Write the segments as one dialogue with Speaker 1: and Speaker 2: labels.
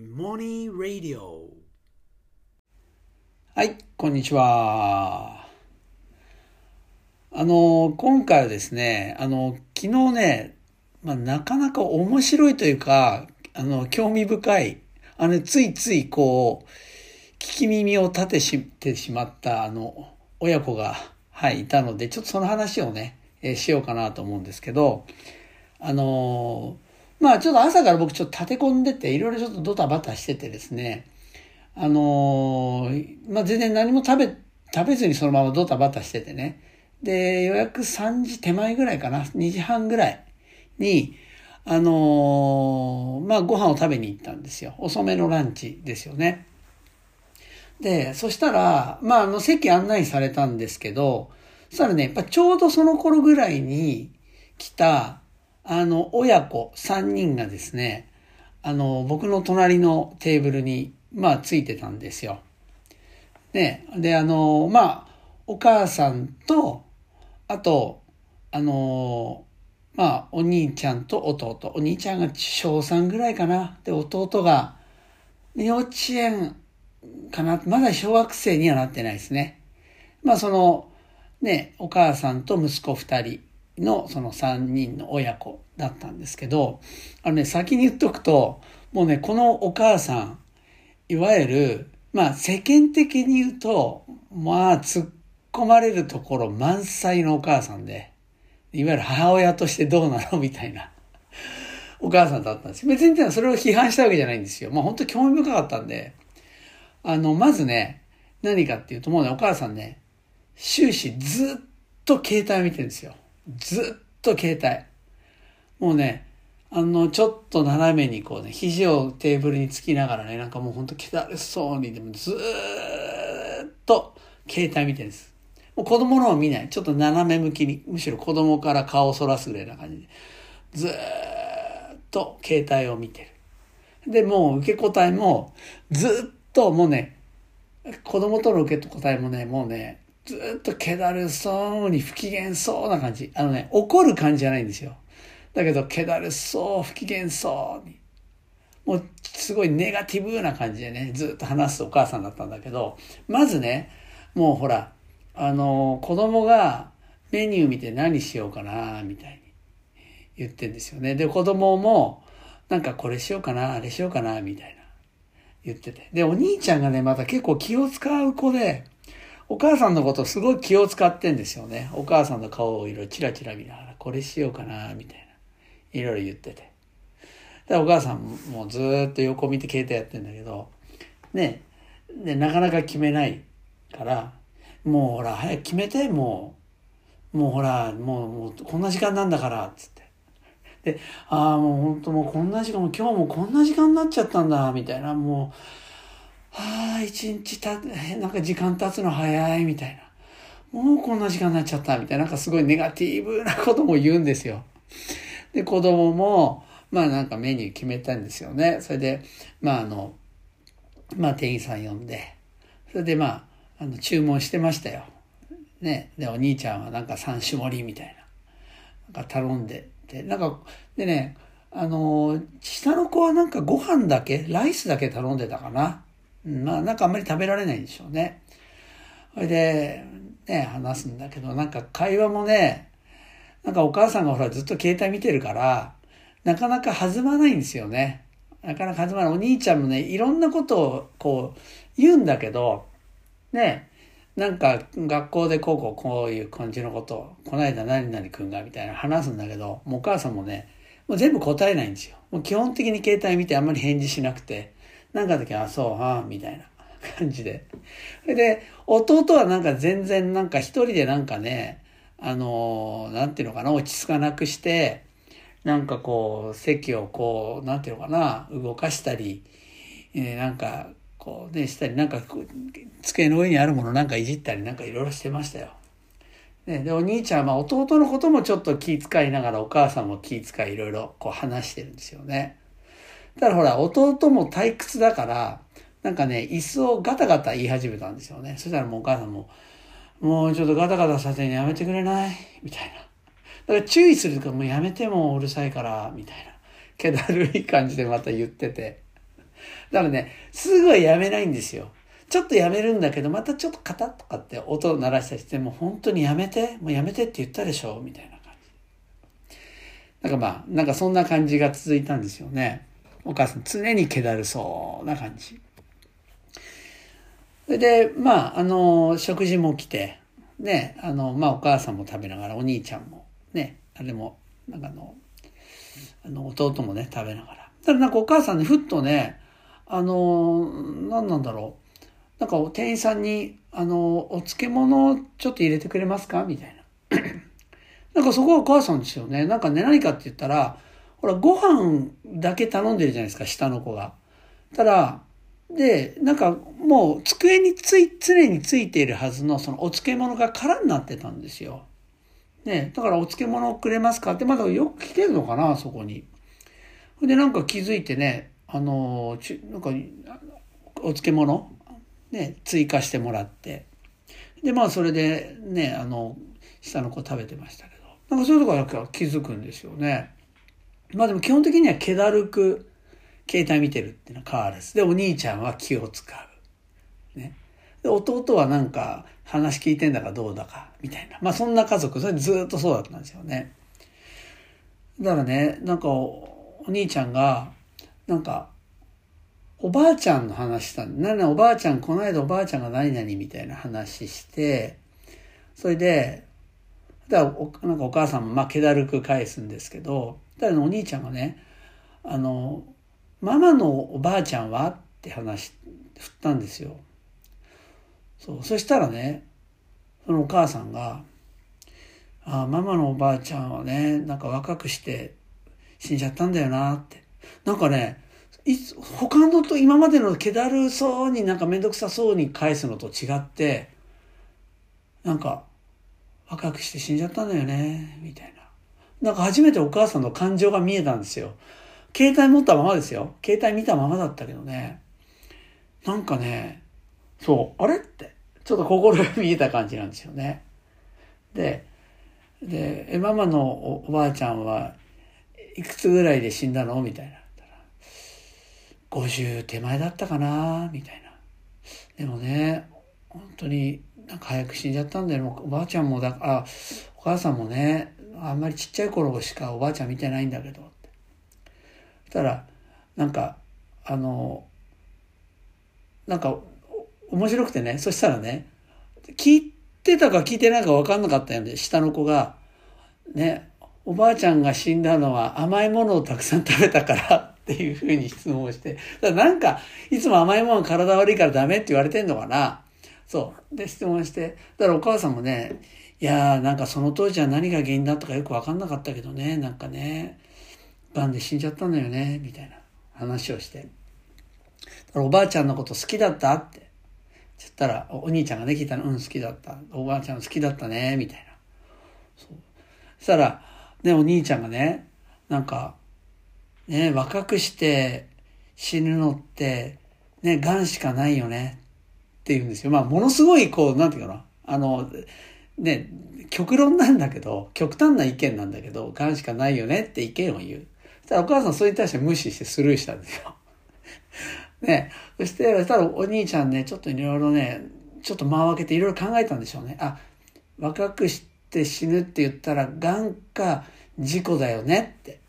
Speaker 1: モニーラディオ
Speaker 2: はい、こんにちは。あの、今回はですね、あの、昨日ね、まあ、なかなか面白いというか、あの、興味深い、あの、ついついこう、聞き耳を立てしてしまった、あの、親子が、はい、いたので、ちょっとその話をね、えーしようかなと思うんですけど、あのまあちょっと朝から僕ちょっと立て込んでて、いろいろちょっとドタバタしててですね、あのまあ全然何も食べ、食べずにそのままドタバタしててね。で、予約3時手前ぐらいかな、2時半ぐらいに、あのまあご飯を食べに行ったんですよ。遅めのランチですよね。で、そしたら、まああの席案内されたんですけど、そしたらね、やっぱちょうどその頃ぐらいに来た、あの、親子3人がですね、あの、僕の隣のテーブルに、まあ、ついてたんですよ。ね、で、あの、まあ、お母さんと、あと、あの、まあ、お兄ちゃんと弟。お兄ちゃんが小3ぐらいかな。で、弟が、幼稚園かな。まだ小学生にはなってないですね。まあ、その、ね、お母さんと息子二人のその三人の親子だったんですけど、あのね、先に言っとくと、もうね、このお母さん、いわゆる、まあ世間的に言うと、まあ突っ込まれるところ満載のお母さんで、いわゆる母親としてどうなのみたいな お母さんだったんですよ。別にそれを批判したわけじゃないんですよ。まあ本当興味深かったんで、あの、まずね、何かっていうともうね、お母さんね、終始ずっと携帯を見てるんですよ。ずっと携帯。もうね、あの、ちょっと斜めにこうね、肘をテーブルにつきながらね、なんかもうほんと気だるそうに、でもずーっと携帯見てるんです。もう子供のを見ない。ちょっと斜め向きに、むしろ子供から顔をそらすぐらいな感じで、ずーっと携帯を見てる。で、もう受け答えも、ずっともうね、子供との受け答えもね、もうね、ずっと気だるそうに不機嫌そうな感じ。あのね、怒る感じじゃないんですよ。だけど、気だるそう、不機嫌そうに。もう、すごいネガティブな感じでね、ずっと話すお母さんだったんだけど、まずね、もうほら、あの、子供がメニュー見て何しようかな、みたいに言ってんですよね。で、子供も、なんかこれしようかな、あれしようかな、みたいな言ってて。で、お兄ちゃんがね、また結構気を使う子で、お母さんのことすごい気を使ってんですよね。お母さんの顔をいろいろチラチラ見ながら、これしようかな、みたいな。いろいろ言ってて。で、お母さんもずっと横見て携帯やってんだけど、ね、で、なかなか決めないから、もうほら、早く決めて、もう、もうほら、もう、もうこんな時間なんだから、つって。で、ああ、もう本当もうこんな時間、も今日もこんな時間になっちゃったんだ、みたいな、もう、はあ、一日た、なんか時間経つの早い、みたいな。もうこんな時間になっちゃった、みたいな、なんかすごいネガティブなことも言うんですよ。で、子供も、まあなんかメニュー決めたんですよね。それで、まああの、まあ店員さん呼んで、それでまあ、あの、注文してましたよ。ね。で、お兄ちゃんはなんか三種盛りみたいな。なんか頼んで、で、なんか、でね、あの、下の子はなんかご飯だけ、ライスだけ頼んでたかな。まあなんかあんまり食べられないんでしょうね。それで、ね、話すんだけど、なんか会話もね、なんかお母さんがほらずっと携帯見てるから、なかなか弾まないんですよね。なかなか弾まない。お兄ちゃんもね、いろんなことをこう言うんだけど、ね、なんか学校でこうこうこういう感じのことを、この間何々くんがみたいな話すんだけど、もうお母さんもね、もう全部答えないんですよ。もう基本的に携帯見てあんまり返事しなくて、なんかの時は、あそう、はあ、みたいな感じで。それで、弟はなんか全然なんか一人でなんかね、あの、なんていうのかな、落ち着かなくして、なんかこう、席をこう、なんていうのかな、動かしたり、えーなんか、こうね、したり、なんか、机の上にあるものなんかいじったり、なんかいろいろしてましたよ。ね、で、お兄ちゃんは、まあ弟のこともちょっと気遣いながら、お母さんも気遣いいろいろこう話してるんですよね。ただほら、弟も退屈だから、なんかね、椅子をガタガタ言い始めたんですよね。そしたらもうお母さんも、もうちょっとガタガタさせるのやめてくれない？みたいな。だから注意するとかもうやめてもううるさいから、みたいな。気だるい感じでまた言ってて。だからね、すぐはやめないんですよ。ちょっとやめるんだけど、またちょっとカタッとかって音を鳴らしたりして、もう本当にやめて、もうやめてって言ったでしょ？みたいな感じ。なんかまあ、なんかそんな感じが続いたんですよね。お母さん常に気だるそうな感じ。それで、まあ、あの、食事も来て、ね、あの、まあお母さんも食べながら、お兄ちゃんも、ね、あれも、なんかあの、あの、弟もね、食べながら。ただなんかお母さんね、ふっとね、あの、何なんだろう。なんか店員さんに、あの、お漬物ちょっと入れてくれますか？みたいな。なんかそこはお母さんですよね。なんかね、何かって言ったら、ほら、ご飯だけ頼んでるじゃないですか、下の子が。ただ、で、なんかもう机につい、常についているはずのそのお漬物が空になってたんですよ。ね、だからお漬物くれますかってまだよく来てるのかな、そこに。で、なんか気づいてね、あの、ちなんか、お漬物ね、追加してもらって。で、まあそれでね、あの、下の子食べてましたけど。なんかそういうところから気づくんですよね。まあでも基本的には気だるく携帯見てるっていうのは変わらず。で、お兄ちゃんは気を使う。ね。で、弟はなんか話聞いてんだかどうだか、みたいな。まあそんな家族、それずっとそうだったんですよね。だからね、なんかお兄ちゃんが、なんか、おばあちゃんの話したんだ。なおばあちゃん、この間おばあちゃんが何々みたいな話して、それで、だからなんかお母さんもまあ気だるく返すんですけど、だからお兄ちゃんがね、あの、ママのおばあちゃんは？って話、振ったんですよ。そう。そしたらね、そのお母さんが、ああ、ママのおばあちゃんはね、なんか若くして死んじゃったんだよなって。なんかね、いつ他のと今までの気だるそうになんかめんどくさそうに返すのと違ってなんか若くして死んじゃったんだよねみたいななんか初めてお母さんの感情が見えたんですよ。携帯持ったままですよ。携帯見たままだったけどね。なんかねそうあれ？ってちょっと心が見えた感じなんですよね。ででママのおばあちゃんはいくつぐらいで死んだの？みたいな。50手前だったかな？みたいな。でもね、本当になんか早く死んじゃったんだよ。おばあちゃんもだ、あ、お母さんもね、あんまりちっちゃい頃しかおばあちゃん見てないんだけど。って。そしたら、なんか、あの、なんか、面白くてね、そしたらね、聞いてたか聞いてないか分かんなかったよね、下の子が、ね、おばあちゃんが死んだのは甘いものをたくさん食べたからっていうふうに質問をして、だからなんか、いつも甘いもの体悪いからダメって言われてんのかなそう。で、質問して、だからお母さんもね、いやーなんかその当時は何が原因だったかよくわかんなかったけどね、なんかね、癌で死んじゃったんだよね、みたいな話をして。おばあちゃんのこと好きだったって。言ったら、お兄ちゃんがね、聞いたの、うん、好きだった。おばあちゃん好きだったね、みたいな。そう。そしたら、ね、お兄ちゃんがね、なんか、ね、若くして死ぬのって、ね、癌しかないよねって言うんですよ。まあ、ものすごい、こう、なんていうかな。あの、ね、極論なんだけど、極端な意見なんだけど、癌しかないよねって意見を言う。そしたらお母さんそれに対して無視してスルーしたんですよ。ね、そして、たらお兄ちゃんね、ちょっといろいろね、ちょっと間を空けていろいろ考えたんでしょうね。あ、若くして死ぬって言ったら、癌か事故だよねって。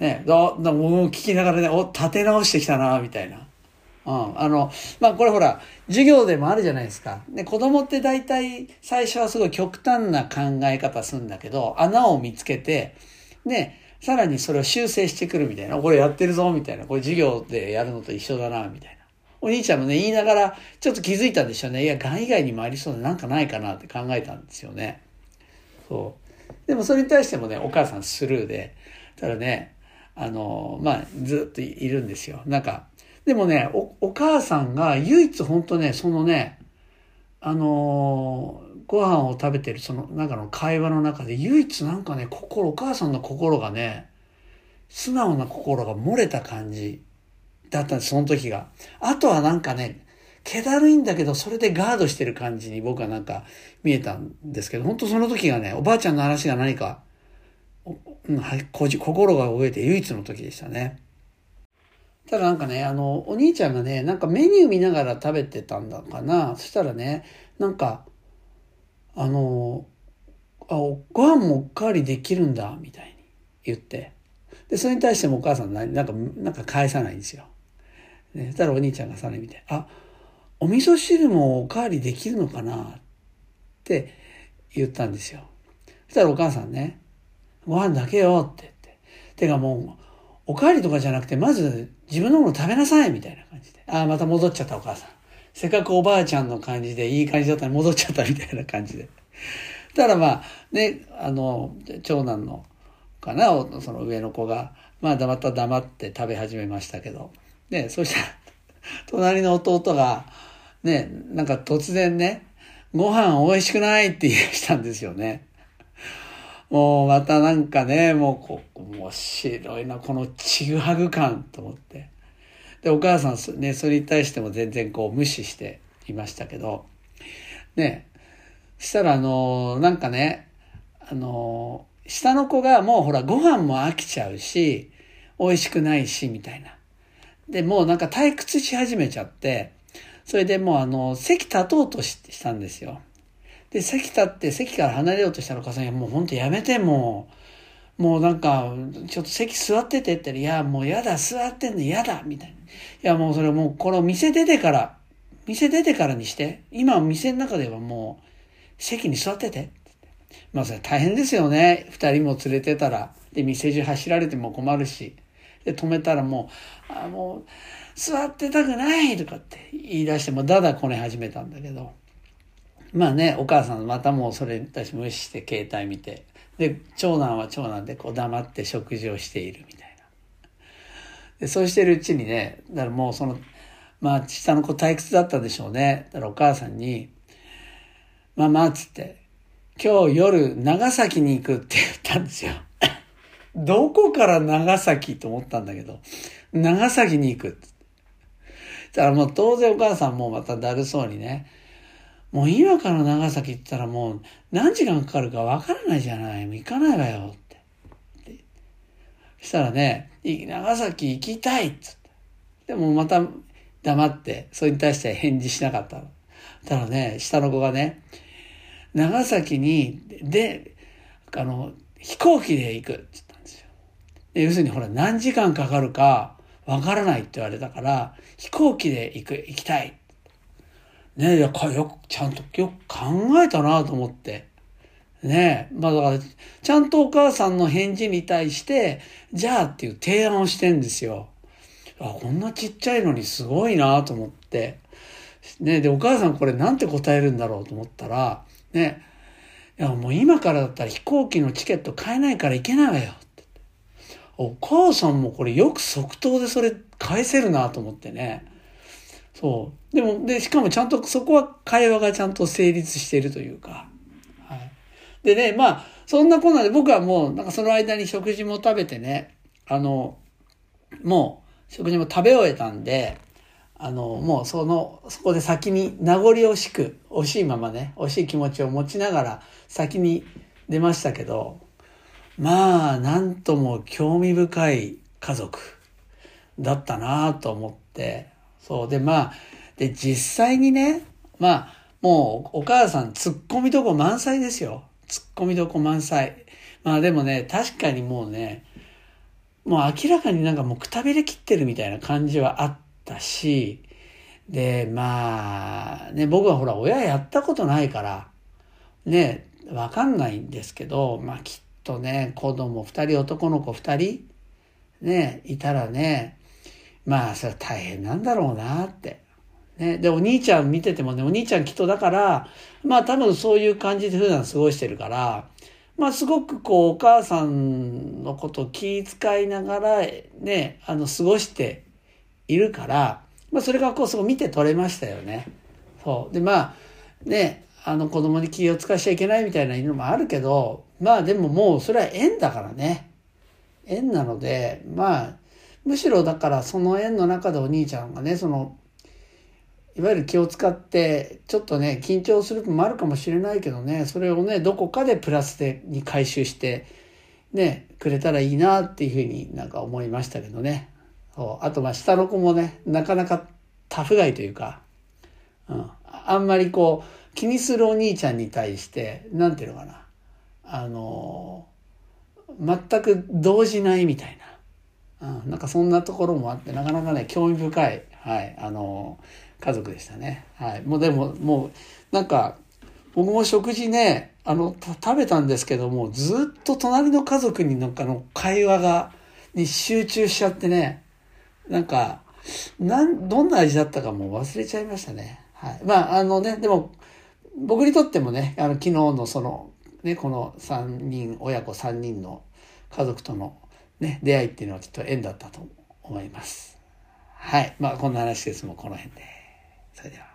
Speaker 2: ね、だ、だもう聞きながらね、お、立て直してきたな、みたいな。うん。あの、まあ、これほら、授業でもあるじゃないですか。ね、子供って大体最初はすごい極端な考え方するんだけど、穴を見つけて、ね、さらにそれを修正してくるみたいな。これやってるぞ、みたいな。これ授業でやるのと一緒だな、みたいな。お兄ちゃんもね、言いながら、ちょっと気づいたんでしょうね。いや、癌以外にもありそうでなんかないかなって考えたんですよね。そう。でもそれに対してもね、お母さんスルーで、ただね、あの、まあ、ずっといるんですよ。なんか、でもね、お、お母さんが唯一本当ね、そのね、あのご飯を食べてるその中の会話の中で唯一なんかね、心、お母さんの心がね、素直な心が漏れた感じだったんです、その時が。あとはなんかね、気だるいんだけど、それでガードしてる感じに僕はなんか見えたんですけど、本当その時がね、おばあちゃんの話が何かうん、心が動いて唯一の時でしたね。ただなんかね、あの、お兄ちゃんがね、なんかメニュー見ながら食べてたんだかな。そしたらね、なんか、あの、あ、ご飯もおかわりできるんだ、みたいに言って。で、それに対してもお母さんなんか、なんか返さないんですよ。ね、そしたらお兄ちゃんがさらに見て、あ、お味噌汁もおかわりできるのかな？って言ったんですよ。そしたらお母さんね、ご飯だけよって言って。てかもう、おかわりとかじゃなくて、まず自分のもの食べなさいみたいな感じで。ああ、また戻っちゃったお母さん。せっかくおばあちゃんの感じでいい感じだったのに戻っちゃったみたいな感じで。ただまあ、ね、あの、長男のかな、その上の子が、まあ黙った黙って食べ始めましたけど。ね、そしたら、隣の弟が、ね、なんか突然ね、ご飯美味しくないって言い出したんですよね。もうまたなんかね、もうこ面白いな、このちぐはぐ感と思って。で、お母さんね、それに対しても全然こう無視していましたけど、ね、したらあの、なんかね、あの、下の子がもうほらご飯も飽きちゃうし、美味しくないし、みたいな。で、もうなんか退屈し始めちゃって、それでもうあの、席立とうとしたんですよ。で、席立って席から離れようとしたらお母さん、いやもう本当やめてもう、もうなんか、ちょっと席座っててって言ったら、いやもうやだ、座ってんの嫌だ、みたいな。いやもうそれもうこの店出てから、店出てからにして、今店の中ではもう席に座ってて。まあそれ大変ですよね。二人も連れてたら。で、店中走られても困るし。で、止めたらもう、あもう、座ってたくないとかって言い出してもう、だだこね始めたんだけど。まあね、お母さんまたもうそれに対して無視して携帯見て。で、長男は長男でこう黙って食事をしているみたいな。で、そうしてるうちにね、だからもうその、まあ下の子退屈だったんでしょうね。だからお母さんに、ママ、つって、今日夜長崎に行くって言ったんですよ。どこから長崎と思ったんだけど、長崎に行く。だからもう当然お母さんもまただるそうにね、もう今から長崎行ったらもう何時間かかるかわからないじゃない。もう行かないわよって。そしたらね、長崎行きたいっつって。でもまた黙って、それに対して返事しなかったの。たらね、下の子がね、長崎に、で、あの、飛行機で行くって言ったんですよ。要するにほら何時間かかるかわからないって言われたから、飛行機で行く、行きたい。ねえ、よく、ちゃんとよく考えたなと思って。ねえ、まあだから、ちゃんとお母さんの返事に対して、じゃあっていう提案をしてんですよ。あ、こんなちっちゃいのにすごいなと思って。ねで、お母さんこれなんて答えるんだろうと思ったら、ね、いやもう今からだったら飛行機のチケット買えないから行けないわよお母さんもこれよく即答でそれ返せるなと思ってね。そう。でも、で、しかもちゃんとそこは会話がちゃんと成立しているというか。はい。でね、まあ、そんなこんなで僕はもう、なんかその間に食事も食べてね、あの、もう食事も食べ終えたんで、あの、もうその、そこで先に名残惜しく、惜しいままね、惜しい気持ちを持ちながら先に出ましたけど、まあ、なんとも興味深い家族だったなと思って、そう。で、まあ、で、実際にね、まあ、もうお母さん突っ込みどこ満載ですよ。突っ込みどこ満載。まあでもね、確かにもうね、もう明らかになんかもうくたびれ切ってるみたいな感じはあっったし、で、まあ、ね、僕はほら、親やったことないから、ね、わかんないんですけど、まあきっとね、子供二人、男の子二人、ね、いたらね、まあ、それは大変なんだろうなって。ね、で、お兄ちゃん見ててもね、お兄ちゃんきっとだから、まあ多分そういう感じで普段過ごしてるから、まあすごくこうお母さんのことを気遣いながらね、あの過ごしているから、まあ、それがこう、そう見て取れましたよね。そう。で、まあ、ね、あの子供に気を使わしちゃいけないみたいなのもあるけど、まあでももうそれは縁だからね。縁なので、まあ、むしろだからその縁の中でお兄ちゃんがね、その、いわゆる気を使って、ちょっとね、緊張する部分もあるかもしれないけどね、それをね、どこかでプラスで、に回収して、ね、くれたらいいなっていうふうになんか思いましたけどね。そうあとまあ下の子もねなかなかタフガイというか、うん、あんまりこう気にするお兄ちゃんに対してなんていうのかなあの全く動じないみたいな、うん、なんかそんなところもあってなかなかね興味深い、はい、あの家族でしたね。はい、もうでももうなんか僕も食事ねあの食べたんですけどもずっと隣の家族になんかの会話がに集中しちゃってねなんかなんどんな味だったかもう忘れちゃいましたね。はい、まああのねでも僕にとってもねあの昨日のそのねこの3人親子3人の家族との、ね、出会いっていうのはきっと縁だったと思います。はいまあこんな話ですもうこの辺で。それでは。